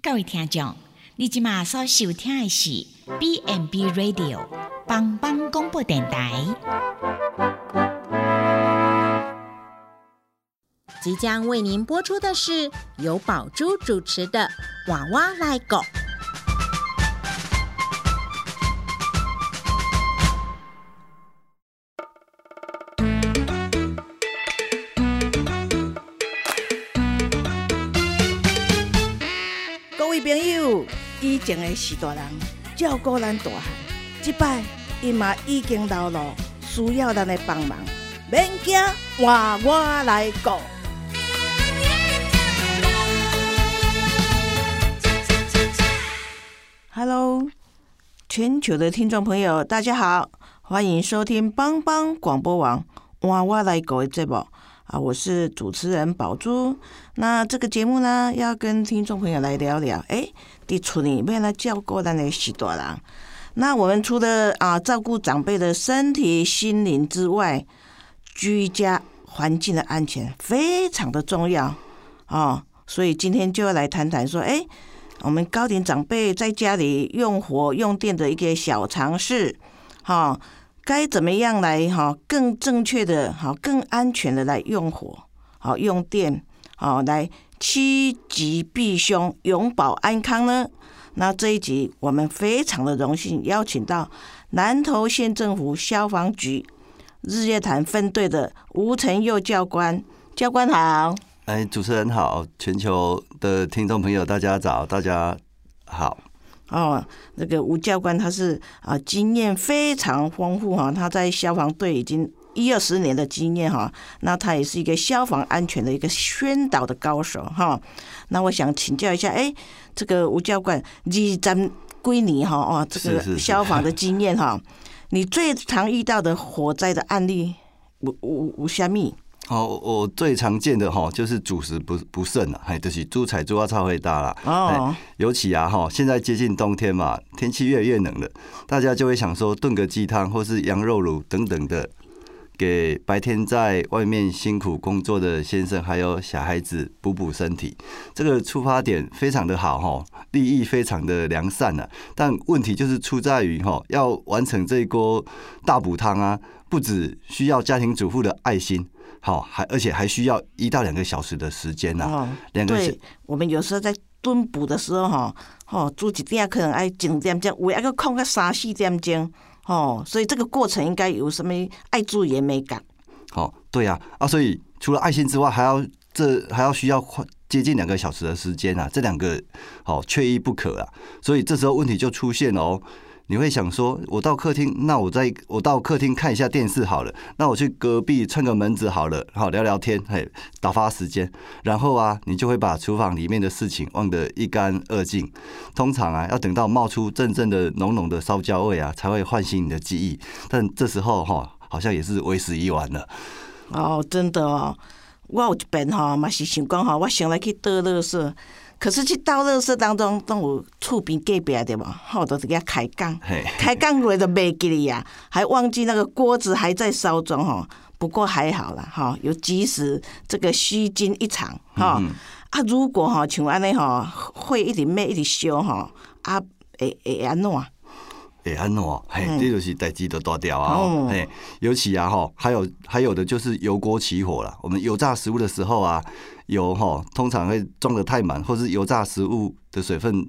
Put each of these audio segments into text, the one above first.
各位听众，你今晚所收听的是 B n B Radio 帮帮广播电台。即将为您播出的是由宝珠主持的《娃娃来狗》。以前的许大人照顾咱大汉，即摆伊嘛已经老了，需要咱的帮忙。免惊，换我来顾。Hello，全球的听众朋友，大家好，欢迎收听帮帮广播网换我来顾的节目啊，我是主持人宝珠。那这个节目呢，要跟听众朋友来聊聊，哎，伫厝里面来照顾咱的许多人。那我们除了啊照顾长辈的身体、心灵之外，居家环境的安全非常的重要哦。所以今天就要来谈谈说，哎，我们高龄长辈在家里用火用电的一个小常识，哈、该怎么样来哈更正确的哈更安全的来用火，好用电，好来趋吉避凶，永保安康呢？那这一集我们非常的荣幸邀请到南投县政府消防局日月潭分队的吴成佑教官，教官好。哎，主持人好，全球的听众朋友大家早，大家好。哦，那个吴教官他是啊经验非常丰富哈，他在消防队已经一二十年的经验哈，那他也是一个消防安全的一个宣导的高手哈。那我想请教一下，哎，这个吴教官，你咱归你哈哦，这个消防的经验哈，你最常遇到的火灾的案例有有有虾米？好、我最常见的哈就是主食不不慎啊，嘿，就是猪踩猪啊超会大啦。哦，尤其啊哈，现在接近冬天嘛，天气越来越冷了，大家就会想说炖个鸡汤或是羊肉卤等等的，给白天在外面辛苦工作的先生还有小孩子补补身体。这个出发点非常的好哈，利益非常的良善呐、但问题就是出在于哈，要完成这一锅大补汤啊，不只需要家庭主妇的爱心。好，还而且还需要一到两个小时的时间呐、哦，两个我们有时候在蹲补的时候哈，哦煮一点可能爱整点钟，有一个空个三四点钟，哦，所以这个过程应该有什么爱注意的美感？好、对呀、啊，所以除了爱心之外，还要这还要需要快接近两个小时的时间啊，这两个好、缺一不可啊。所以这时候问题就出现了哦。你会想说，我到客厅，那我在我到客厅看一下电视好了，那我去隔壁串个门子好了，好聊聊天，嘿，打发时间。然后啊，你就会把厨房里面的事情忘得一干二净。通常啊，要等到冒出阵阵的浓浓的烧焦味啊，才会唤醒你的记忆。但这时候哈、好像也是为时已晚了。哦，真的哦，我有一遍吼嘛是想讲哈，我想来去倒垃圾，可是去倒垃圾当中都有厝边隔壁的嘛，吼，都是给他开杠，嘿，开杠落都没记哩呀，还忘记那个锅子还在烧中吼。不过还好啦，哈，有及时这个虚惊一场哈。啊，如果哈像安尼吼，会一直灭一直烧吼，啊，会会安怎？会安怎？嘿，嗯这就是代志的大条啊！哦哦，嘿，尤其啊哈，还有还有的就是油锅起火了。我们油炸食物的时候啊，油哈通常会装的太满，或是油炸食物的水分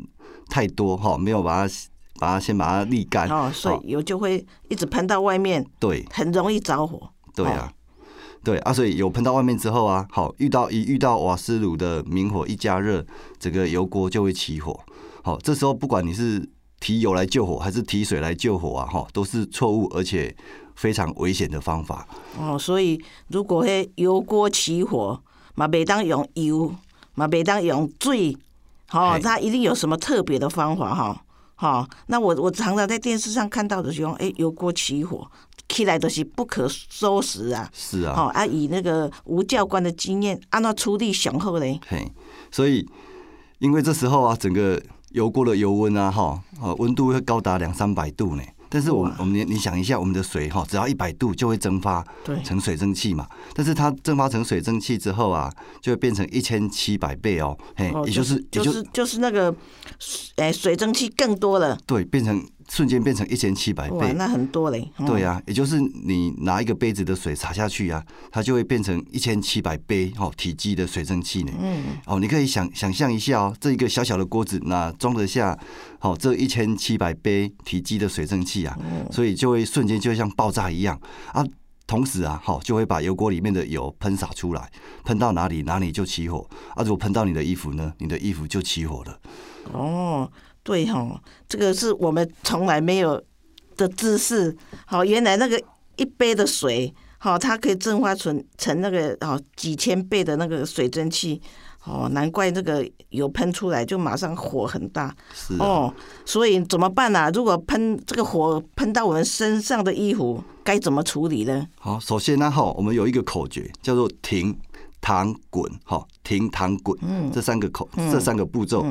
太多哈，没有把它把它先把它沥干。哦，所以油就会一直喷到外面，对很容易着火。对啊。对啊，所以油喷到外面之后啊，好遇到一遇到瓦斯炉的明火一加热，整个油锅就会起火。好，这时候不管你是提油来救火，还是提水来救火啊，哈，都是错误而且非常危险的方法。哦，所以如果嘿油锅起火，嘛袂当用油，嘛袂当用水，吼、嘿它一定有什么特别的方法哈。哈、那我我常常在电视上看到的是讲，哎、油锅起火，起来都是不可收拾啊。是啊，好、啊，以那个吴教官的经验，按照出力雄厚嘞。嘿，所以因为这时候啊，整个油锅的油温啊，哈，呃，温度会高达两三百度呢。但是我们我们你你想一下，我们的水哈，只要一百度就会蒸发对。成水蒸气嘛。但是它蒸发成水蒸气之后啊，就会变成一千七百倍哦，嘿，哦也就是也就是就是那个，哎，水蒸气更多了，对，变成瞬间变成一千七百哇，倍。那很多嘞。嗯对啊，也就是你拿一个杯子的水洒下去啊，它就会变成一千七百杯哦体积的水蒸气呢。嗯，哦，你可以想想象一下哦，这一个小小的锅子，那装得下好、这一千七百杯体积的水蒸气啊，所以就会瞬间就像爆炸一样啊。同时啊，好、就会把油锅里面的油喷洒出来，喷到哪里哪里就起火啊。如果喷到你的衣服呢，你的衣服就起火了。哦，对哈、这个是我们从来没有的知识。好，原来那个一杯的水，好，它可以蒸发成成那个哦几千倍的那个水蒸气。哦，难怪这个油喷出来就马上火很大。是啊，哦，所以怎么办呢、如果喷这个火喷到我们身上的衣服，该怎么处理呢？好，首先呢，哈，我们有一个口诀叫做停、躺、滚，哈，停、躺、滚，这三个口，这三个步骤。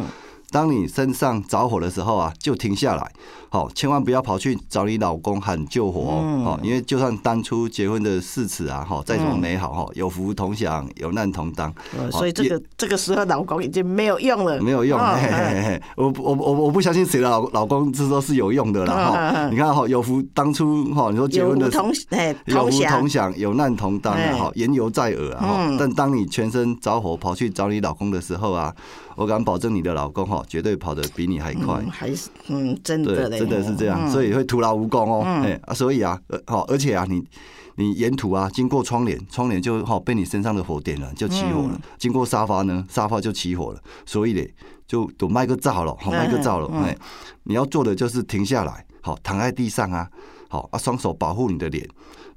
当你身上着火的时候啊，就停下来，好，千万不要跑去找你老公喊救火哦，好，因为就算当初结婚的誓词啊，哈，再怎么美好哈，有福同享，有难同当，所以这个这个时候老公已经没有用了，没有用，哦嘿嘿嘿，我我我我不相信谁的老老公这都是有用的啦嗯嗯哈。嗯你看哈，有福当初哈，你说结婚的福同哎有福同享有难同当哈，言犹在耳啊，嗯。但当你全身着火跑去找你老公的时候啊，我敢保证你的老公哈，绝对跑得比你还快嗯，。还是嗯，真的，嘞，真的是这样，嗯所以会徒劳无功哦。哎啊，所以啊，呃，好，而且啊，你你沿途啊，经过窗帘，窗帘就好被你身上的火点燃，就起火了。嗯经过沙发呢，沙发就起火了。所以嘞，就都卖个灶了，好，卖个灶了。嗯嗯哎，你要做的就是停下来，好，躺在地上啊，好啊，双手保护你的脸，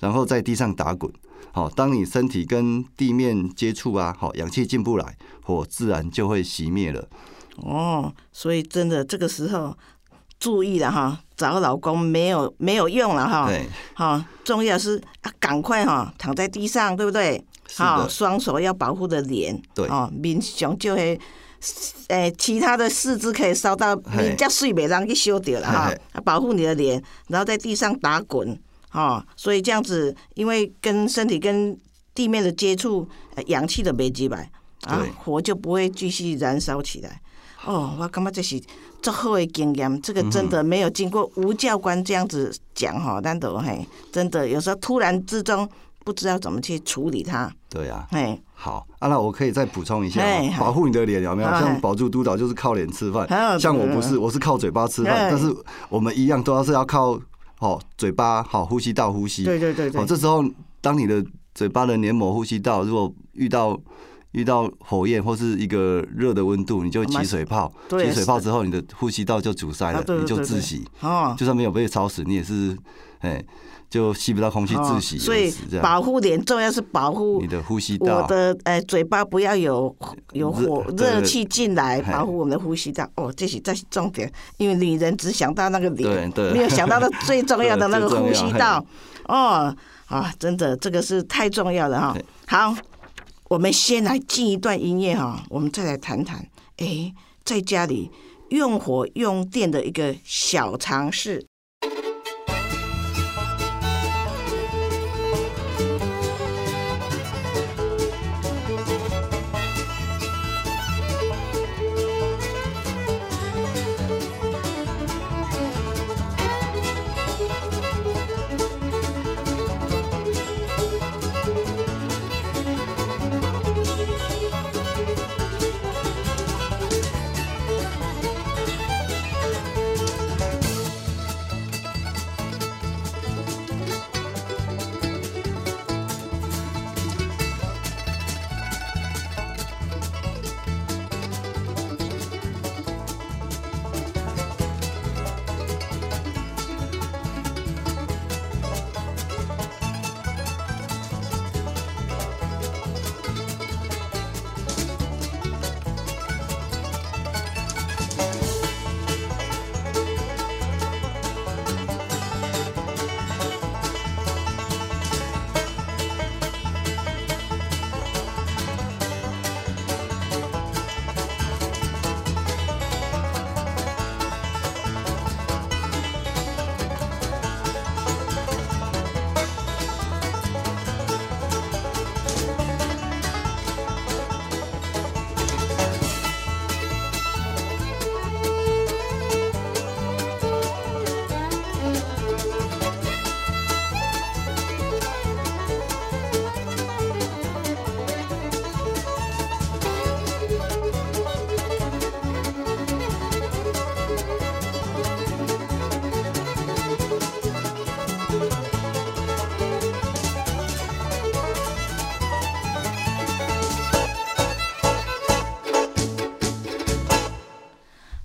然后在地上打滚。好，当你身体跟地面接触啊，好，氧气进不来，火自然就会熄灭了。哦，所以真的这个时候注意了哈，找老公没有没有用了哈，对，好，重要是啊，赶快哈躺在地上，对不对？是双手要保护的脸，对哦，面上就会。诶，其他的四肢可以烧到嘿面较水，袂让去烧掉了哈保护你的脸，然后在地上打滚，哦，所以这样子，因为跟身体跟地面的接触，呃氧气的没几百，啊，火就不会继续燃烧起来。哦，我感觉这是最好的经验，这个真的没有经过吴教官这样子讲哈，咱都嘿，真的有时候突然之中不知道怎么去处理它，对啊。嘿，好，啊，那我可以再补充一下保护你的脸有没有？哎像保住督导就是靠脸吃饭哎，像我不是，我是靠嘴巴吃饭，哎但是我们一样都要是要靠哦嘴巴好呼吸道呼吸。对对对对哦，，这时候当你的嘴巴的黏膜呼吸道如果遇到遇到火焰或是一个热的温度，你就会起水泡，对起水泡之后，你的呼吸道就阻塞啊了，你就窒息。哦，就算没有被烧死，你也是哎就吸不到空气，哦窒息所以。保护脸重要是保护你的呼吸道我，的呃嘴巴不要有有火热气进来，保护我们的呼吸道。哦，这是这是重点，因为女人只想到那个脸，没有想到的最重要的 那个呼吸道。哦啊，真的这个是太重要了哈对。好，我们先来进一段音乐哈，我们再来谈谈，哎，在家里用火用电的一个小常识。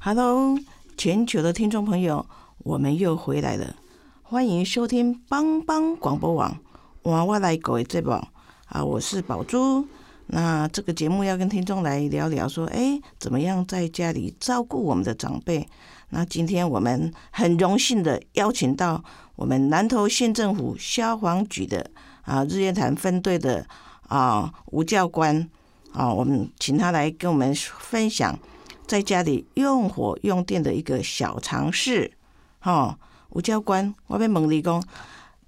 Hello，全球的听众朋友，我们又回来了，欢迎收听帮帮广播网娃娃来狗这宝啊，我是宝珠。那这个节目要跟听众来聊聊，说，哎，怎么样在家里照顾我们的长辈？那今天我们很荣幸的邀请到我们南投县政府消防局的啊日月潭分队的啊吴教官啊，我们请他来跟我们分享在家里用火用电的一个小常识。哈，吴教官，我要问你讲，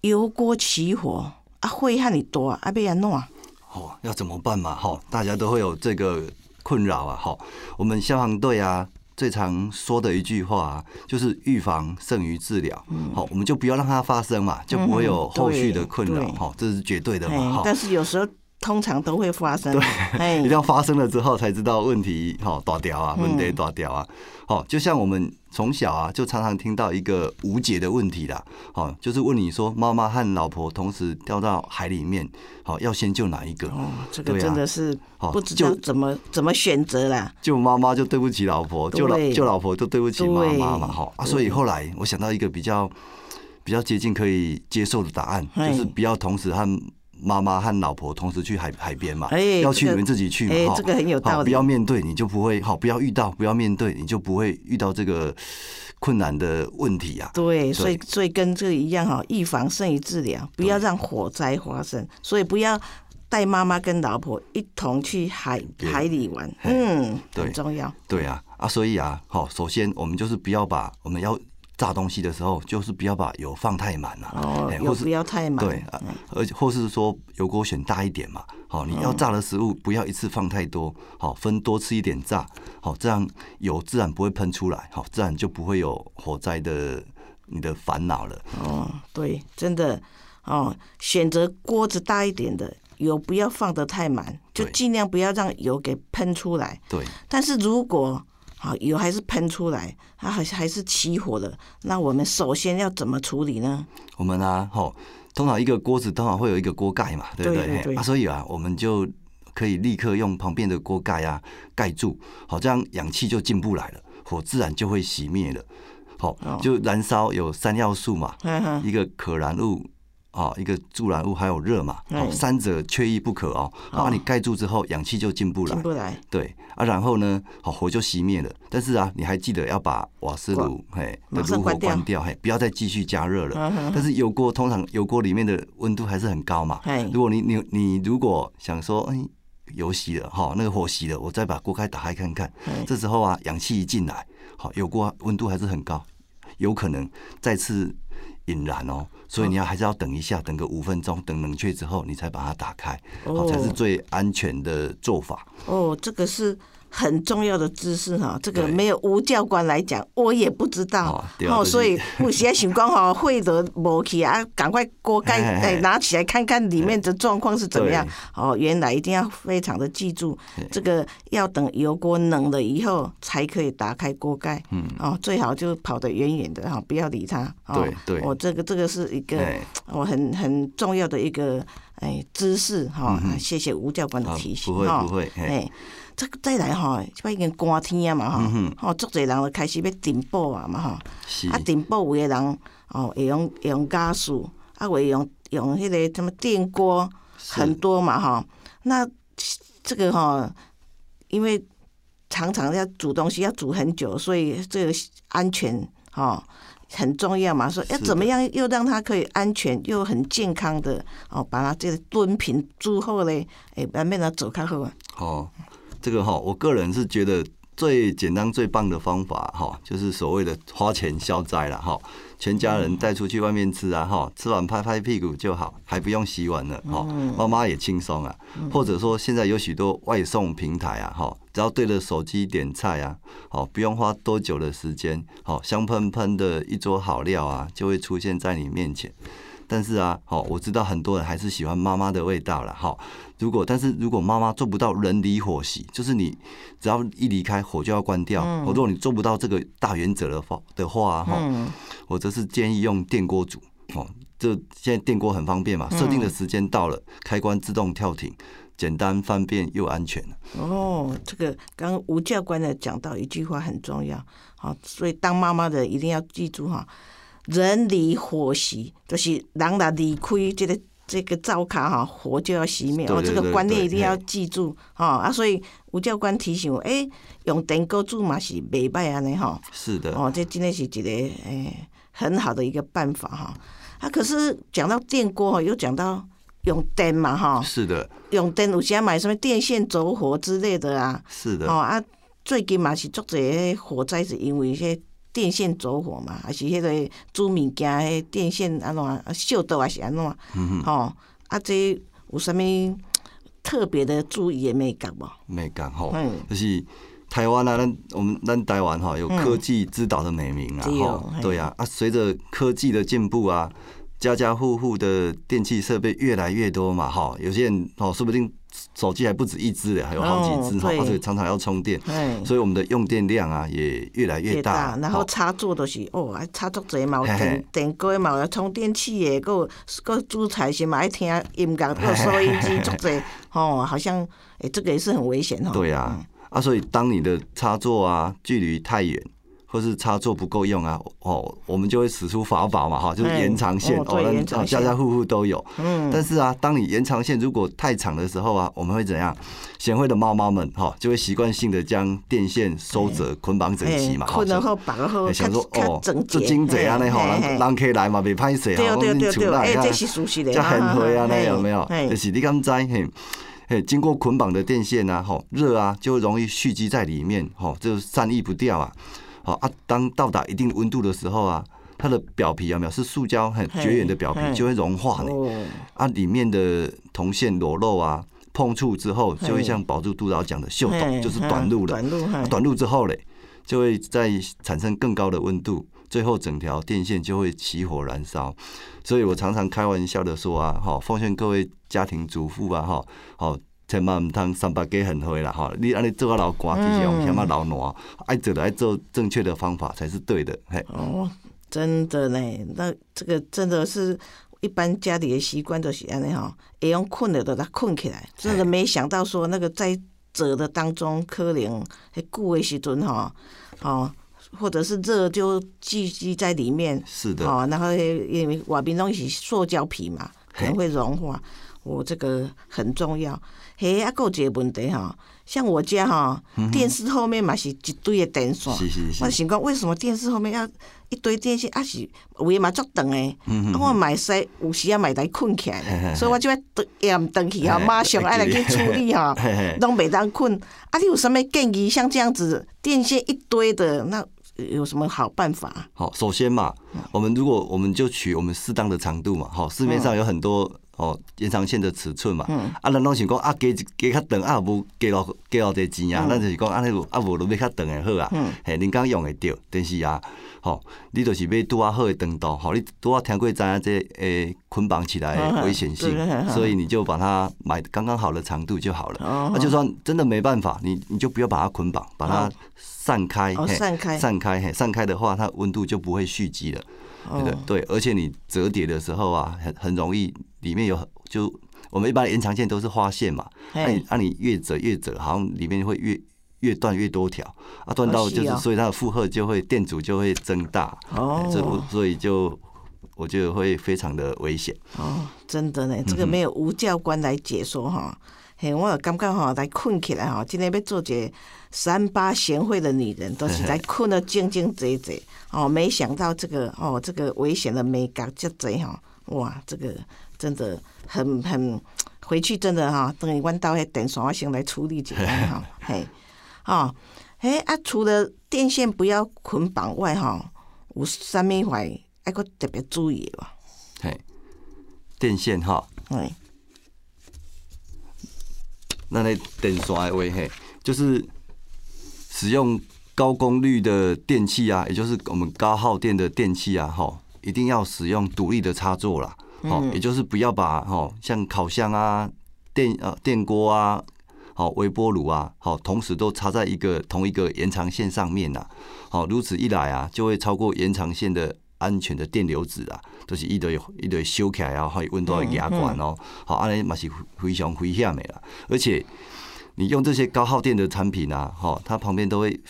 油锅起火啊，火遐尼大啊，要安怎？哦，要怎么办嘛？哈，大家都会有这个困扰啊。哈，我们消防队啊。最常说的一句话就是预防胜于治疗，好，我们就不要让它发生嘛，就不会有后续的困扰，哈，这是绝对的嘛。但是有时候通常都会发生，对，一定要发生了之后才知道问题，哈，大掉啊，问题大掉啊，好，就像我们。从小啊，就常常听到一个无解的问题啦，好，就是问你说，妈妈和老婆同时掉到海里面，好，要先救哪一个？哦，这个真的是不知道怎么怎么选择啦。救妈妈就对不起老婆，救老救老婆就对不起妈妈嘛，哈啊，所以后来我想到一个比较比较接近可以接受的答案，就是不要同时和。妈妈和老婆同时去海海边嘛，要去你们自己去嘛，这个很有道理。不要面对，你就不会好；不要遇到，不要面对，你就不会遇到这个困难的问题啊。对，所以所以跟这个一样哈，预防胜于治疗，不要让火灾发生。所以不要带妈妈跟老婆一同去海海里玩，嗯，很重要。对啊，啊，所以啊，好，首先我们就是不要把我们要。炸东西的时候，就是不要把油放太满了，哦，油不要太满，对，而且或是说油锅选大一点嘛，好，你要炸的食物不要一次放太多，好，分多吃一点炸，好，这样油自然不会喷出来，好，自然就不会有火灾的你的烦恼了。哦，对，真的，哦，选择锅子大一点的，油不要放得太满，就尽量不要让油给喷出来。对，但是如果好，油还是喷出来，它还还是起火了。那我们首先要怎么处理呢？我们啊，吼，通常一个锅子通常会有一个锅盖嘛，对不对？啊，所以啊，我们就可以立刻用旁边的锅盖啊盖住，好，这样氧气就进不来了，火自然就会熄灭了。好，就燃烧有三要素嘛，一个可燃物。哦，一个助燃物还有热嘛，哦，三者缺一不可哦。啊，你盖住之后，氧气就进不来，进不来。对啊，然后呢，好火就熄灭了。但是啊，你还记得要把瓦斯炉嘿的炉火关掉，嘿，不要再继续加热了。但是油锅通常油锅里面的温度还是很高嘛。如果你你你如果想说，哎，油熄了哈，那个火熄了，我再把锅盖打开看看。这时候啊，氧气一进来，好，油锅温度还是很高，有可能再次引燃哦。所以你要还是要等一下，等个五分钟，等冷却之后，你才把它打开，好才是最安全的做法。哦，这个是。很重要的知识哈，这个没有吴教官来讲，我也不知道。哦，所以不现在情况哈，会得摩起啊，赶快锅盖哎拿起来看看里面的状况是怎么样。哦。原来一定要非常的记住，这个要等油锅冷了以后才可以打开锅盖，嗯。哦，最好就跑得远远的哈，不要理它。对对，我这个这个是一个我很很重要的一个哎知识哈，谢谢吴教官的提醒哈，不会不会哎。这个再来吼，即摆已经寒天啊嘛吼，吼足侪人就开始要订报啊嘛吼，啊订报有的人哦会用用加速，啊会用用迄个什么电锅，很多嘛吼。那这个吼，因为常常要煮东西要煮很久，所以这个安全吼很重要嘛。说要怎么样又让它可以安全又很健康的哦，把它这个蹲平之后嘞，哎，慢慢的走开后啊。哦。这个哈，我个人是觉得最简单、最棒的方法哈，就是所谓的花钱消灾了哈。全家人带出去外面吃啊哈，吃完拍拍屁股就好，还不用洗碗了哈。妈妈也轻松啊。或者说现在有许多外送平台啊哈，只要对着手机点菜啊，好不用花多久的时间，好香喷喷的一桌好料啊，就会出现在你面前。但是啊，好，我知道很多人还是喜欢妈妈的味道了，哈。如果但是如果妈妈做不到人离火熄，就是你只要一离开火就要关掉。如果你做不到这个大原则的话的话，哈，我则是建议用电锅煮。哦，这现在电锅很方便嘛，设定的时间到了，开关自动跳停，简单方便又安全。哦，这个刚刚吴教官的讲到一句话很重要，好，所以当妈妈的一定要记住哈，人离火熄，就是人若离开这个这个灶卡哈，火就要熄灭哦，这个观念对一定要记住哈啊，所以吴教官提醒我，诶，用电锅煮嘛是袂歹安尼哈。是的，哦，这真的是一个诶、很好的一个办法哈。啊，可是讲到电锅哈，又讲到用电嘛哈，是的，用电有些买什么电线走火之类的啊。是的哦，啊，最近嘛是足侪火灾是因为迄电线走火嘛，还是迄个煮物件迄电线安怎啊烧到还是安怎？嗯吼、啊，这有啥物特别的注意的美感无？美感吼。嗯，就是台湾啊，咱我们咱台湾哈有科技之岛的美名啊，吼。对啊，啊，随着科技的进步啊，家家户户的电器设备越来越多嘛，哈，有些人哦，说不定手机还不止一只嘞，还有好几只哈，哦对。啊所以常常要充电，哎，所以我们的用电量啊也越来越大，然后插座都是哦，啊插座侪嘛，电电锅嘛，有充电器的，还有还有煮菜时嘛爱听音乐，还有收音机足侪，哦，好像诶，这个也是很危险哦。对啊，啊，所以当你的插座啊距离太远，或是插座不够用啊，哦，我们就会使出法宝嘛，哈，就是哎延长线哦对那家家户户都有。嗯，但是啊，当你延长线如果太长的时候啊，我们会怎样？贤惠的猫猫们哈，就会习惯性的将电线收折、捆绑整齐嘛，哈困了后绑了后，就想说哦，整洁，这经济安尼吼，嘿人人客来嘛，袂歹势对哈，对对对，哎，看这是熟悉的，叫很灰啊，那嘿有没有？就是你敢知嘿？嘿，经过捆绑的电线啊，吼热啊，就容易蓄积在里面，吼，就散逸不掉啊。好啊，当到达一定温度的时候啊，它的表皮有没有是塑胶很嘿绝缘的表皮就会融化呢？哦，啊，里面的铜线裸露啊，碰触之后就会像保住督导讲的锈嘿洞，就是短路了。短路，啊短路之后嘞，就会再产生更高的温度，最后整条电线就会起火燃烧。所以我常常开玩笑的说啊，哈，奉劝各位家庭主妇啊，哈，好。千万毋通三八给很灰啦哈！你安尼做啊老寒，其实我们嫌啊老暖，爱做的爱做正确的方法才是对的。嘿，哦，真的呢，那这个真的是一般家里的习惯都是安尼吼，会用困了的来困起来，真的没想到说那个在折的当中，可能迄久的时阵吼，哦，或者是热就聚集在里面，是的，哦，然后因为外面东西塑胶皮嘛，可能会融化，我、这个很重要。嘿，啊，还有一个问题哈，像我家哈，电视后面嘛是一堆的电线，是是是，我想讲，为什么电视后面要一堆电线？啊是有诶嘛足长诶，嗯啊我买使有时啊买来困起来所以我就要延登去哈，马上爱来去处理哈嘿嘿，拢袂当困。啊，你有什么建议？像这样子电线一堆的，那有什么好办法？好，首先嘛，我们如果我们就取我们适当的长度嘛，好，市面上有很多哦延长线的尺寸嘛，啊，咱拢想讲啊加一加较长啊，无加偌加偌济钱啊，咱就是讲啊，迄啊无就要较长的好啊，嘿，恁讲用会着，但是啊，吼，你就是要拄啊好的长度，吼，你拄啊听过知影这诶捆绑起来的危险性所以你就把它买刚刚好的长度就好了。哦。那就算真的没办法，你你就不要把它捆绑，把它散开，散开。散开，嘿，散开的话，它温度就不会蓄积了。对，对，而且你折叠的时候啊，很很容易，里面有很就我们一般延长线都是花线嘛，那你那你越折越折，好像里面会越越断越多条。啊，断到就是所以它的负荷就会电阻就会增大，哦。这不所以就我觉得会非常的危险。哦，真的呢，嗯这个没有吴教官来解说哈。嘿，我有感觉吼，来困起来哈，今天要做一个三八贤惠的女人，都是来困得静静坐坐。哦，没想到这个哦，这个危险的美感这多哈，哇，这个真的很很，回去真的哈，等于阮到迄电线我先来处理一下哈，嘿，哦，嘿啊，除了电线不要捆绑外哈，有啥物话爱搁特别注意的吧？嘿，电线哈，哎。那那电线的话嘿，就是使用高功率的电器啊，也就是我们高耗电的电器啊，哈，一定要使用独立的插座啦，哦，也就是不要把哈像烤箱啊、电呃电锅啊、好微波炉啊，好同时都插在一个同一个延长线上面呐，好如此一来啊，就会超过延长线的安全的电流值啊，都、是一堆一堆修起来啊，还有温度会压管哦，好，安尼嘛是非常危险的啦。而且你用这些高耗电的产品啊，哈，它旁边都会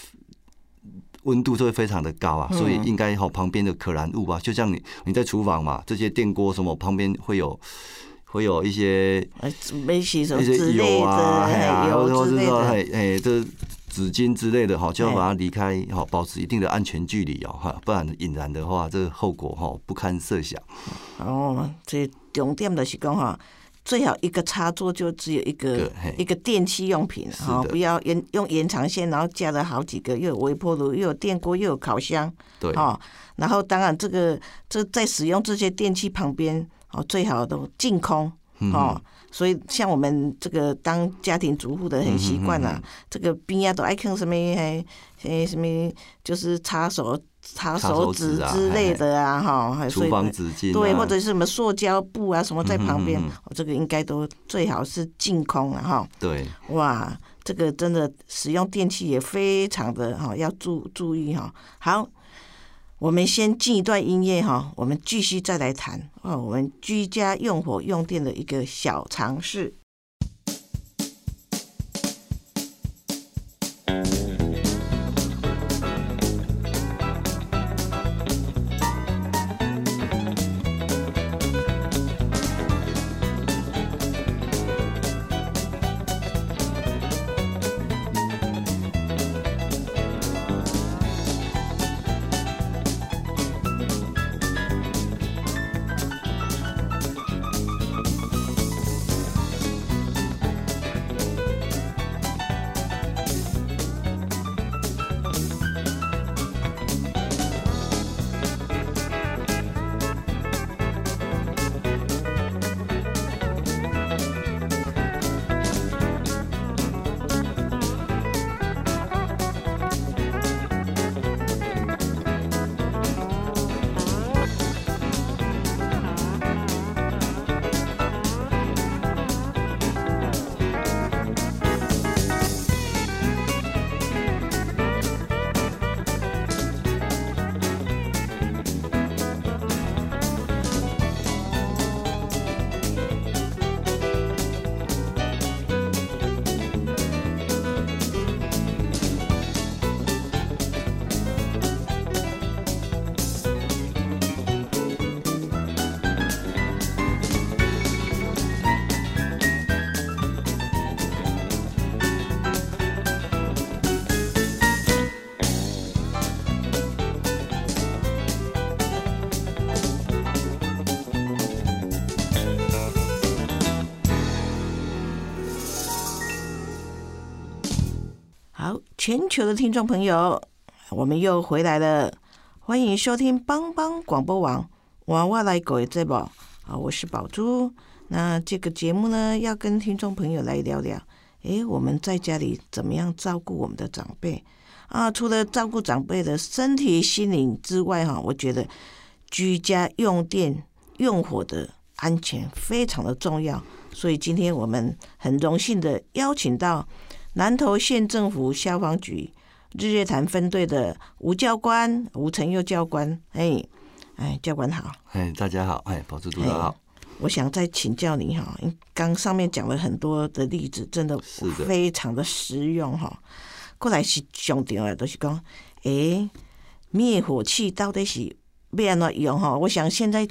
温度就会非常的高啊，所以应该好旁边的可燃物啊，就像你你在厨房嘛，这些电锅什么旁边会有会有一些哎，没洗手一些之类油啊，的，哎呀，哎或者是说油之类的，哎哎这。纸巾之类的哈，就要把它离开，好，保持一定的安全距离哦，哈，不然引燃的话，这个后果哈不堪设想。哦，这重点就是讲哈，最好一个插座就只有一个一个电器用品，是哈，不要延用延长线，然后加了好几个，又有微波炉，又有电锅，又有烤箱，对，哦，然后当然这个这在使用这些电器旁边，哦，最好都净空，嗯。哦，所以像我们这个当家庭主妇的很习惯嗯啦，这个边啊都爱看什么嘿嘿什么，就是擦手擦擦手手纸啊纸之类的啊，哈，还所厨以房纸巾、啊，对，或者是什么塑胶布啊，什么在旁边，嗯嗯嗯。哦这个应该都最好是净空了哈。对，哇，这个真的使用电器也非常的哈，要注注意哈。好，我们先进一段音乐哈，我们继续再来谈哦，我们居家用火用电的一个小常识。全球的听众朋友，我们又回来了，欢迎收听帮帮广播网娃娃来狗的节目啊，我是宝珠。那这个节目呢，要跟听众朋友来聊聊，诶，我们在家里怎么样照顾我们的长辈啊？除了照顾长辈的身体、心灵之外，哈，我觉得居家用电、用火的安全非常的重要。所以今天我们很荣幸的邀请到南投县政府消防局日月潭分队的吴教官吴成佑教官，哎哎，教官好。哎，大家好，哎，保持督导好，我想再请教你哈，刚上面讲了很多的例子，真的非常的实用哈。过来是上重要的，就是讲，诶，灭火器到底是要安怎用哈？我想现在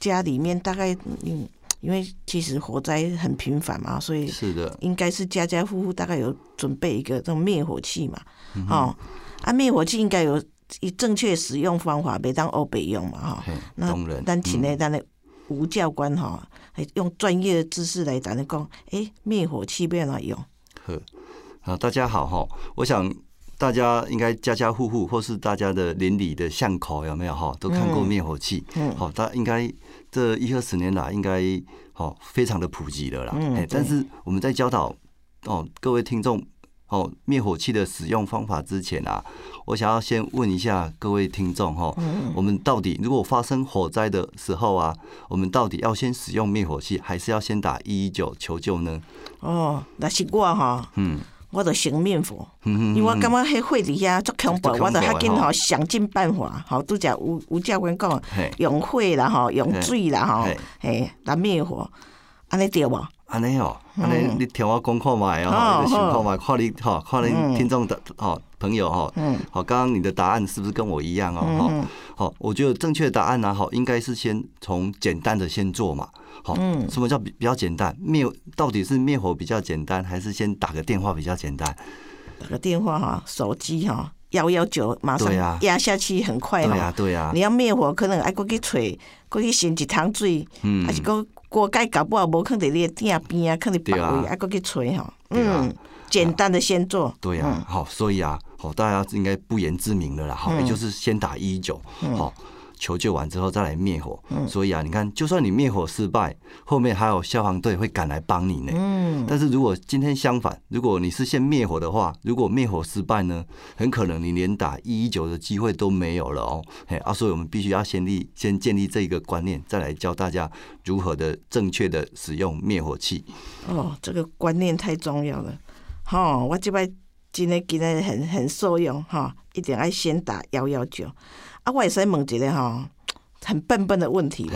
家里面大概嗯，因为其实火灾很频繁嘛，所以是的，应该是家家户户大概有准备一个这种灭火器嘛，嗯哦，啊，灭火器应该有以正确使用方法，别当欧北用嘛哈。嘿，那当然，咱请嗯。呢，咱的吴教官哈，还用专业的知识来谈的讲，诶，灭火器要安怎用？呵，啊，大家好哈，我想大家应该家家户户或是大家的邻里的巷口有没有哈，都看过灭火器，嗯。好，大应该这一二十年来应该好非常的普及了啦，嗯哎，但是我们在教导哦各位听众哦灭火器的使用方法之前啊，我想要先问一下各位听众哈，嗯我们到底如果发生火灾的时候啊，我们到底要先使用灭火器，还是要先打一一九求救呢？哦，那是我哈，嗯，我就先灭火，嗯因为我感觉迄火伫遐足恐怖，我就较紧的吼吼。想尽办法，吼拄则有有教官讲，用火啦吼，用水啦吼嘿，嘿来灭火，安尼对无？安尼哦，安尼你听我讲看卖哦，好你就想看卖，看你吼，看你听众的吼朋友吼，好，刚刚你的答案是不是跟我一样哦？哈，好，我觉得正确的答案呢，好，应该是先从简单的先做嘛。好，什么叫比比较简单？灭到底是灭火比较简单，还是先打个电话比较简单？打个电话哈，手机哈，幺幺九马上压下去很快对呀哈。，对呀你，要灭火，可能爱过去找，过去先一桶水，嗯还是过锅盖搞不好无放伫你的鼎边啊，放伫别对啊位，爱过去找吼。对啊嗯，简单的先做。对呀，好，所以啊，好，大家应该不言自明了啦，好，也就是先打一一九，好。求救完之后再来灭火，所以啊，你看，就算你灭火失败，后面还有消防队会赶来帮你呢。嗯，但是如果今天相反，如果你是先灭火的话，如果灭火失败呢，很可能你连打一一九的机会都没有了哦。嘿啊，所以我们必须要先立先建立这个观念，再来教大家如何的正确的使用灭火器。哦，这个观念太重要了。哦、我这摆今天今天很很受用哈、一定要先打幺幺九。啊，我会使问一个哈、很笨笨的问题。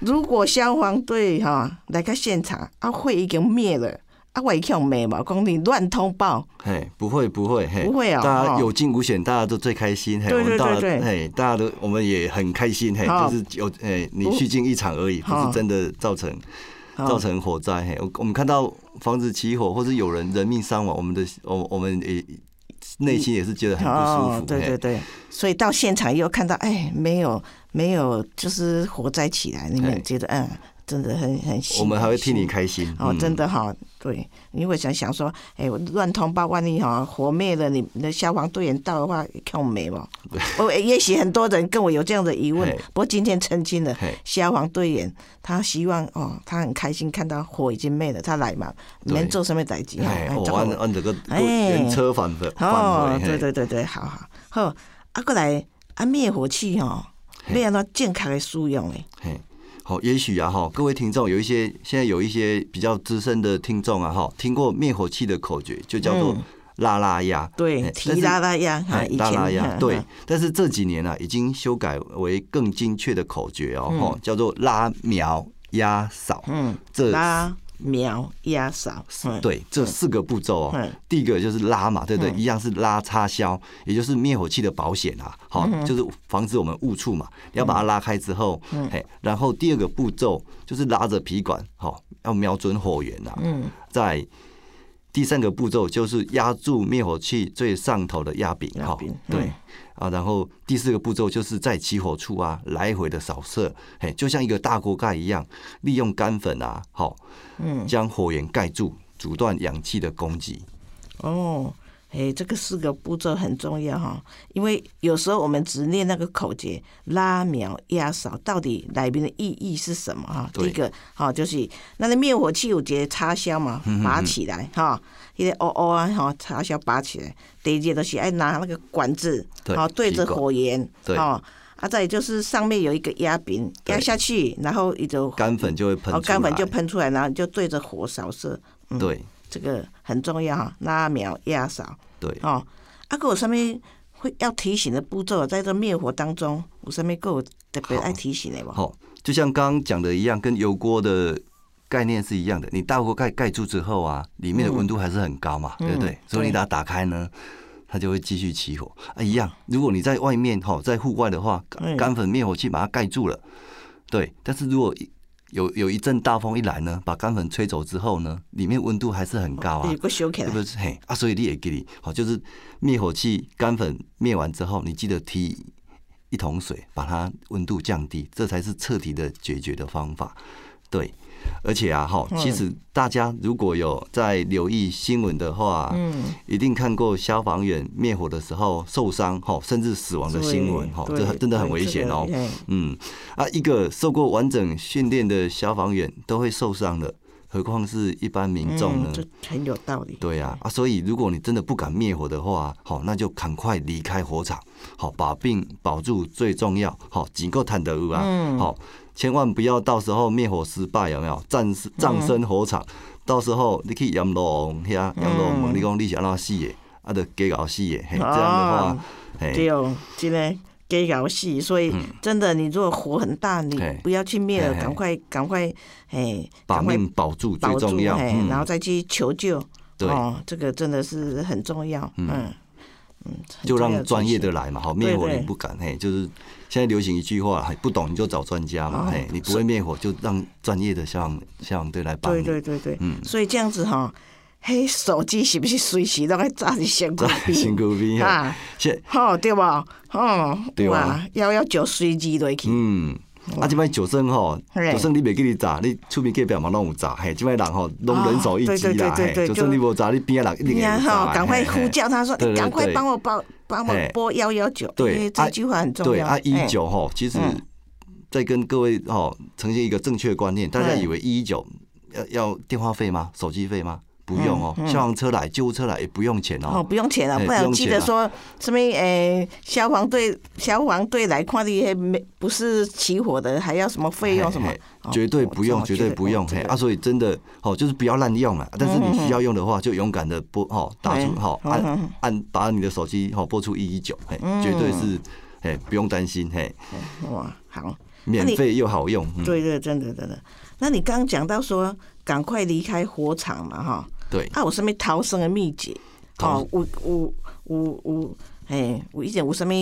如果消防队哈、来个现场，啊，火已经灭了，啊，我会去用骂嘛，讲你乱通报，嘿，不会不会，嘿，不会哦大家哦有惊无险，大家都最开心，嘿，对我们到了，对对。对嘿，大家都我们也很开心，嘿，就是有，嘿，你虚惊一场而已，不是真的造成造成火灾，嘿，我我们看到房子起火或者有人人命伤亡，我们的我我们也内心也是觉得很不舒服，哦对对，对，所以到现场又看到，哎，没有没有，就是火灾起来，你们嘿。觉得，嗯，真的很很喜，我们还会替你开心，哦，嗯。真的哈，对，你会想想说，哎，我乱通报，万一哈火灭了，你你的消防队员到的话，看我没吧？我也许很多人跟我有这样的疑问，不过今天澄清了，消防队员他希望哦，他很开心看到火已经灭了，他来嘛，对。免做什么代志哈，哎，我哎这个按按这个哎原车返回返哦，对对对对，好好。好，啊，过来啊，灭火器吼，嘿。要安怎正确的使用嘞？嘿，好，也许啊哈，各位听众有一些现在有一些比较资深的听众啊哈，听过灭火器的口诀，就叫做嗯拉拉压，对，嘿提拉拉呀，哈，拉拉压，嗯对嗯。但是这几年啊，已经修改为更精确的口诀哦，嗯哈，叫做拉苗压扫。嗯，这拉苗压扫，嗯，对，这四个步骤哦嗯，第一个就是拉嘛，对不对？一样是拉插销，也就是灭火器的保险啊，好，嗯就是防止我们误触嘛。你要把它拉开之后，嗯嘿，然后第二个步骤就是拉着皮管，好，要瞄准火源啊。嗯，在第三个步骤就是压住灭火器最上头的压柄，哈，对。嗯啊，然后第四个步骤就是在起火处啊来回的扫射，嘿，就像一个大锅盖一样，利用干粉啊，好，嗯，将火源盖住，阻断氧气的供给。哦，哎，这个四个步骤很重要哈，因为有时候我们只念那个口诀拉苗压扫，到底里面的意义是什么哈？第一个哈就是那个灭火器有一个插销嘛，拔起来哈，一个哦哦啊哈，插销拔起来。第二个就是哎拿那个管子，对好对着火焰，对哦，啊，再就是上面有一个压柄，压下去，然后一种干粉就会喷出哦，干粉就喷出来，然后就对着火扫射，嗯对这个很重要哈，拉苗压扫。对。哦，啊，个有啥物会要提醒的步骤？在这灭火当中，有啥物个有特别爱提醒的无？好，就像刚刚讲的一样，跟油锅的概念是一样的。你大锅盖盖住之后啊，里面的温度还是很高嘛，对不对嗯？所以你把它打开呢，它就会继续起火啊。一样，如果你在外面哈，在户外的话，嗯干粉灭火器把它盖住了，对。但是如果有有一阵大风一来呢，把干粉吹走之后呢，里面温度还是很高啊不，是？嘿啊，所以你也给你好，就是灭火器干粉灭完之后，你记得提一桶水，把它温度降低，这才是彻底的解决的方法。对，而且啊，哈，其实大家如果有在留意新闻的话，嗯，一定看过消防员灭火的时候受伤，哈，甚至死亡的新闻，哈，对这真的很危险哦。嗯，啊，一个受过完整训练的消防员都会受伤的，何况是一般民众呢？很有道理。对呀、啊，所以如果你真的不敢灭火的话，好，那就赶快离开火场，好，把病保住最重要，好，仅够坦得啊，嗯。好，千万不要到时候灭火失败，有没有？葬身火场，到时候你去阎罗王遐，阎罗王问你讲你是安怎死的，啊，就假搞死的，嘿，这样的话哦，嘿，对哦，真的给搞戏，所以真的，你如果火很大，你不要去灭了，赶快赶快，哎，把命保住最，重要，然后再去求救。对，哦，这个真的是很重要，嗯嗯，就让专业的来嘛，好，灭火对。你不敢，嘿，就是现在流行一句话，嘿，不懂你就找专家嘛，哦。嘿，你不会灭火就让专业的消防消防队来帮对你，对对对，嗯。所以这样子哈，嘿，手机是不是随时都该炸你身躯在辛边？苦边，嘿。啊，现吼对吧？哦，对啊。哇，幺幺九随机落去，嗯。啊，即摆九生吼，嘿。就算你袂记你炸，你厝边隔壁嘛拢有炸，嘿，即摆人吼拢人手一机啦，嘿，对对就算你无炸，你边仔人一定会有你看炸，赶快呼叫他说，赶快帮我报帮我拨幺幺九，对这句话很重要。对啊，一哎九吼，其实嗯。在跟各位吼呈现一个正确的观念，大家嗯以为一一九要要电话费吗？手机费吗？不用哦，消防车来、救护车来也不用钱哦，哦。不用钱了，哎不然记得说什么诶，消防队消防队来看你没不是起火的，还要什么费用什么绝对不用，我绝对不用。嘿，啊，所以真的哦，就是不要滥用啊。但是你需要用的话，就勇敢的拨哦，打出嗯哦，嗯按嗯按把你的手机哦拨出一一九，嘿，绝对是嘿不用担心，嘿，哇，好，免费又好用。嗯对对，真的真的。那你刚刚讲到说赶快离开火场嘛，哈，对，啊，有什么逃生的秘诀？逃哦，有有有有，嘿，有以前有什么？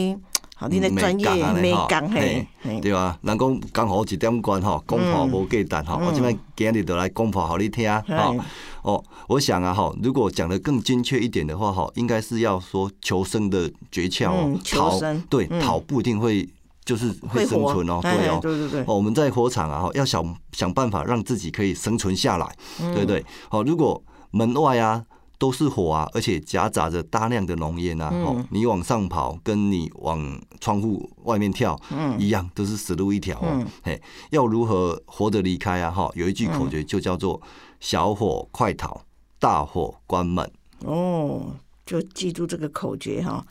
好，你的嗯专业美感美啊感嘿对啊，人讲讲好一点关吼，讲破无忌惮吼，我即摆今日就来讲破互你听吼。哦，我想啊哈，如果讲的更精确一点的话哈，应该是要说求生的诀窍哦嗯，求逃生对嗯。逃不一定会就是会生存哦，哎对哦，对对对。哦，我们在火场啊哈，要想想办法让自己可以生存下来，对不对？好，如果门外啊。都是火啊，而且夹杂着大量的浓烟啊！哦，你往上跑，跟你往窗户外面跳，一样，都是死路一条哦。嘿，要如何活着离开啊？哈，有一句口诀就叫做“小火快逃，大火关门哦，就记住这个口诀哈，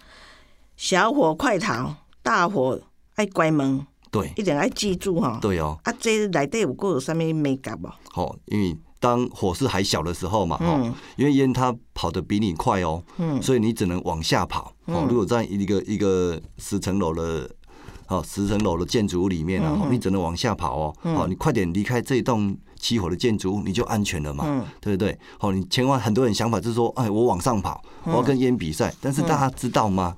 小火快逃，大火爱关门，”。对，一定要记住哈。对哦，啊，这内底有个有啥物美感无？好，因为当火势还小的时候嘛，哈、嗯因为烟它跑得比你快哦，嗯所以你只能往下跑。哦，如果在一个一个十层楼的。好，十层楼的建筑物里面啊，嗯你只能往下跑哦。好，你快点离开这栋起火的建筑物，你就安全了嘛，嗯对不对？好，你千万很多人想法就是说，哎，我往上跑，我要跟烟比赛。但是大家知道吗？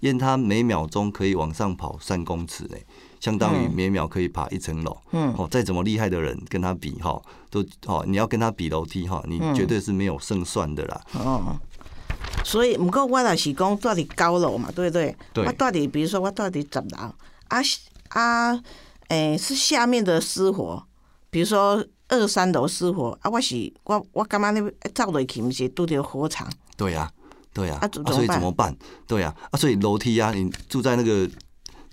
烟它每秒钟可以往上跑三公尺呢，相当于每秒可以爬一层楼。嗯。哦，再怎么厉害的人跟他比哈，都哦，你要跟他比楼梯哈，你绝对是没有胜算的啦。哦，所以，毋过我也是讲住伫高楼嘛，对不对？对。我住伫，比如说我住伫十楼，啊啊，诶、是下面的失火，比如说二三楼失火，啊，我是我我感觉你走落去，毋是拄着火场，对呀、对呀、啊怎所以怎么办？对呀、啊，所以楼梯啊，你住在那个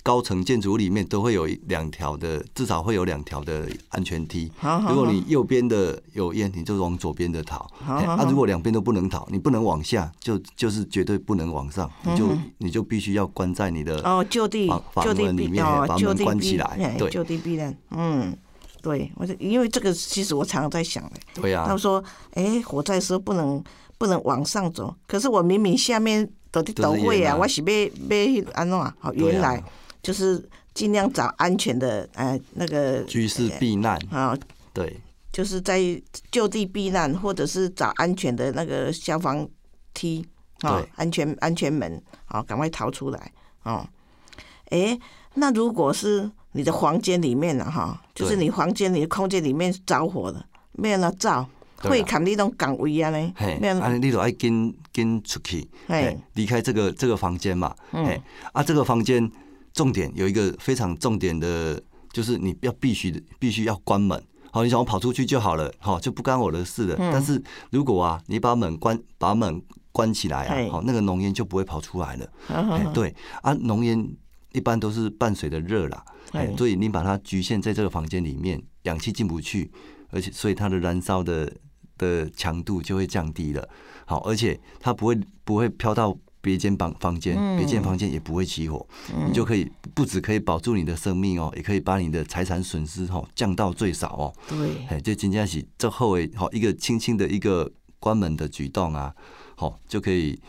高层建筑物里面，都会有一两条的，至少会有两条的安全梯。好好如果你右边的有烟，你就往左边的逃。嘿啊，如果两边都不能逃，你不能往下，就就是绝对不能往上，你就你就必须要关在你的哦，就地就地避门里面哦把，门就地避关起来对就地避难，嗯，对，我就因为这个，其实我常常在想嘞。对呀、他说：“哎、火灾的时候不能不能往上走，可是我明明下面都在抖会啊，我是要要安怎啊？好，原来就是尽量找安全的呃那个居室避难，啊，对。就是在就地避难，或者是找安全的那个消防梯啊对，安全安全门，啊，赶快逃出来哦。哎、那如果是你的房间里面了哈，就是你房间里的空间里面着火了，没有人照，对啊。会砍你种岗位啊呢？嘿，，没有啊，你都爱跟跟出去，嘿。嘿，离开这个这个房间嘛，嗯。嘿，啊，这个房间重点有一个非常重点的，就是你要必须的必须要关门。好，你想我跑出去就好了，好就不干我的事了。嗯但是如果啊，你把门关把门关起来啊，好，那个浓烟就不会跑出来了。对啊，浓烟一般都是伴随着热啦，哎，所以你把它局限在这个房间里面，氧气进不去，而且所以它的燃烧的的强度就会降低了。好，而且它不会不会飘到别间房房间，别间房间也不会起火，你就可以不只可以保住你的生命哦，也可以把你的财产损失哦降到最少哦。对，哎，就真正是这后尾，好一个轻轻的一个关门的举动啊，好就可以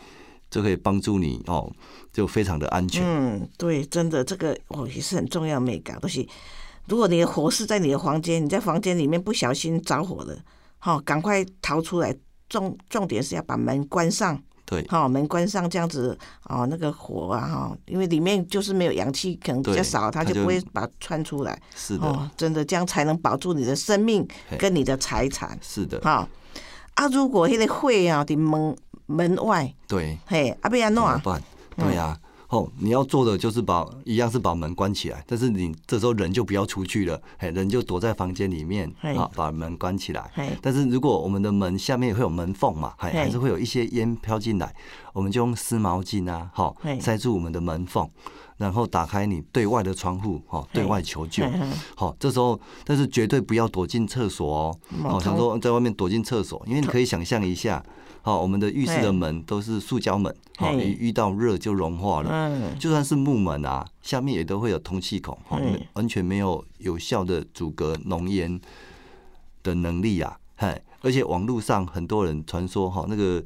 就可以帮助你哦，就非常的安全。嗯，对，真的这个哦也是很重要的美感，都是如果你的火是在你的房间，你在房间里面不小心着火了，好，赶快逃出来。重重点是要把门关上，对，好，门关上这样子哦，那个火啊哈，因为里面就是没有氧气，可能比较少，它就不会把它窜出来。是的，真的这样才能保住你的生命跟你的财产。是的，好啊，如果那个火啊的门门外，对，嘿，阿贝亚诺啊，对呀。哦，你要做的就是把一样是把门关起来，但是你这时候人就不要出去了，嘿，人就躲在房间里面，啊，把门关起来。但是如果我们的门下面会有门缝嘛，还还是会有一些烟飘进来，我们就用湿毛巾啊，好，塞住我们的门缝，然后打开你对外的窗户，好，对外求救。好，这时候但是绝对不要躲进厕所哦，好，想说在外面躲进厕所，因为你可以想象一下。好，我们的浴室的门都是塑胶门，好，一遇到热就融化了。嗯，就算是木门啊，下面也都会有通气孔，哈，完全没有有效的阻隔浓烟的能力啊。嗨，而且网络上很多人传说，哈，那个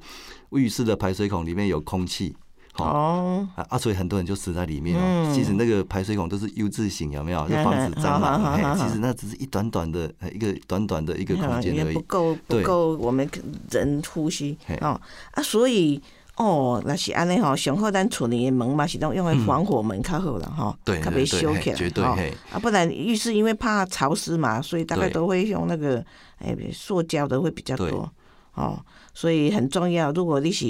浴室的排水孔里面有空气。哦，啊，所以很多人就死在里面哦。其实那个排水孔都是 U 字形，有没有？就防止蟑螂。其实那只是一短短的一个短短的一个空间而已，不够不够我们人呼吸哦啊，所以哦，那是安尼吼，上好咱厝里的门嘛是用用来防火门较好了哈，对，特别修起来哈。啊，不然浴室因为怕潮湿嘛，所以大概都会用那个哎塑胶的会比较多哦，所以很重要。如果你是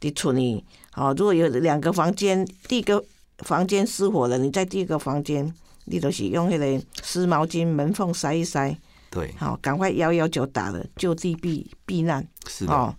伫厝里。哦，如果有两个房间，第一个房间失火了，你在第一个房间，你都是用那个湿毛巾门缝塞一塞。对。好，赶快幺幺九打了，就地避避难。是的。哦，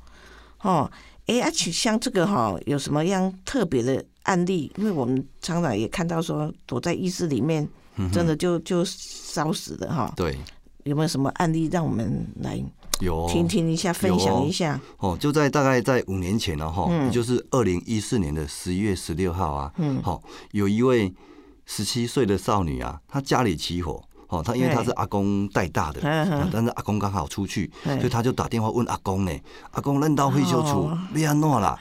哦，哎，而且像这个哈，有什么样特别的案例？因为我们常常也看到说，躲在浴室里面，真的就就烧死了哈。对。有没有什么案例让我们来？有听听一下，分享一下哦。就在大概在五年前了哈，也就是二零一四年的十一月十六号啊。嗯，好，有一位十七岁的少女啊，她家里起火，哦，她因为她是阿公带大的，但是阿公刚好出去，所以他就打电话问阿公呢。阿公扔到废修处，你安怎啦？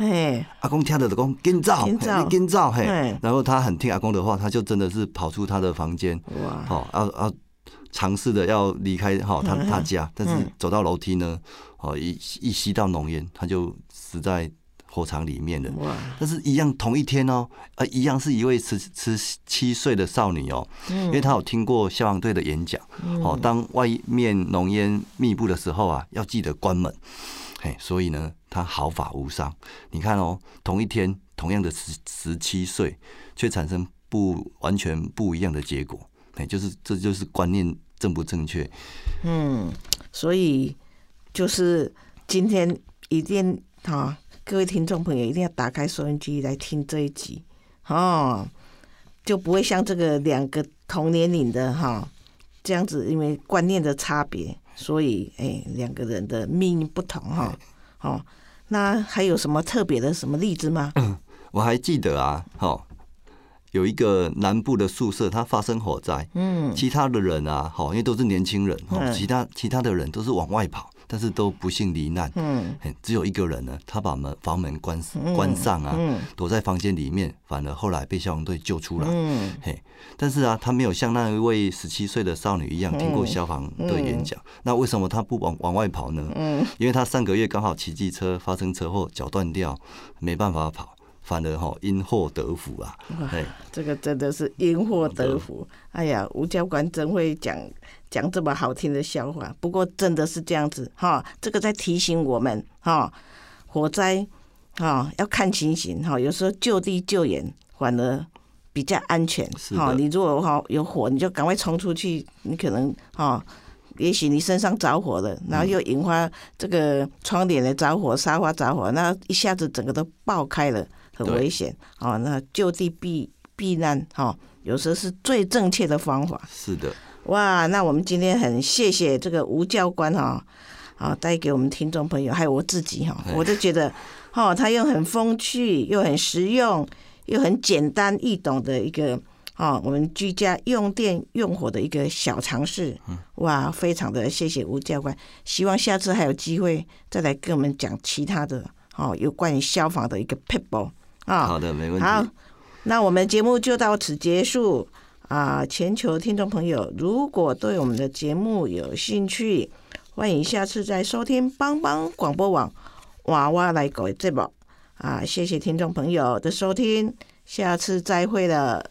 阿公听着就讲紧走，你紧走嘿。然后他很听阿公的话，他就真的是跑出他的房间，哇，好，要要。尝试的要离开哈他他家，但是走到楼梯呢，哦一一吸到浓烟，他就死在火场里面了。但是一样同一天哦，呃一样是一位十十七岁的少女哦，因为她有听过消防队的演讲，哦当外面浓烟密布的时候啊，要记得关门。嘿，所以呢，她毫发无伤。你看哦，同一天同样的十十七岁，却产生不完全不一样的结果。哎，就是这就是观念。正不正确？嗯，所以就是今天一定哈，各位听众朋友一定要打开收音机来听这一集哦，就不会像这个两个同年龄的哈这样子，因为观念的差别，所以哎两个人的命运不同哈。哦，那还有什么特别的什么例子吗？我还记得啊，好。有一个南部的宿舍，它发生火灾，嗯，其他的人啊，好，因为都是年轻人，哦，其他其他的人都是往外跑，但是都不幸罹难，嗯，只有一个人呢，他把门房门关关上啊，躲在房间里面，反而后来被消防队救出来，嗯，嘿，但是啊，他没有像那一位十七岁的少女一样听过消防队演讲，那为什么他不往往外跑呢？嗯，因为他上个月刚好骑机车发生车祸，脚断掉，没办法跑。反而哈因祸得福啊！哎，这个真的是因祸得福。哎呀，吴教官真会讲讲这么好听的笑话。不过真的是这样子哈，这个在提醒我们哈，火灾哈要看情形哈，有时候就地救援反而比较安全。哈，你如果哈有火，你就赶快冲出去，你可能哈，也许你身上着火了，然后又引发这个窗帘的着火、沙发着火，那一下子整个都爆开了。很危险哦，那就地避避难哈，有时候是最正确的方法。是的，哇，那我们今天很谢谢这个吴教官哈，啊，带给我们听众朋友还有我自己哈，我就觉得 哦，他又很风趣，又很实用，又很简单易懂的一个哦，我们居家用电用火的一个小常识。哇，非常的谢谢吴教官，希望下次还有机会再来跟我们讲其他的哦，有关于消防的一个 people 啊。好的，没问题。好，那我们节目就到此结束啊！全球听众朋友，如果对我们的节目有兴趣，欢迎下次再收听帮帮广播网娃娃来搞这目啊！谢谢听众朋友的收听，下次再会了。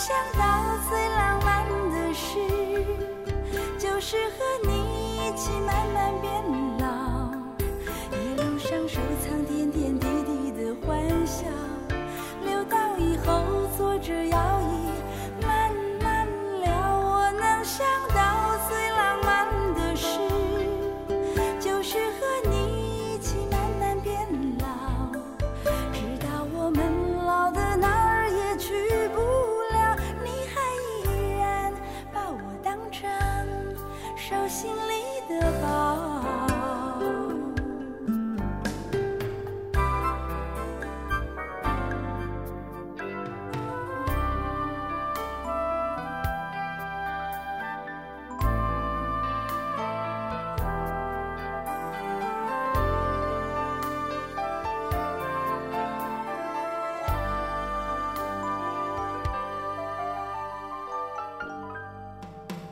想到手心里的宝。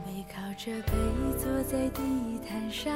背靠着背在地毯上，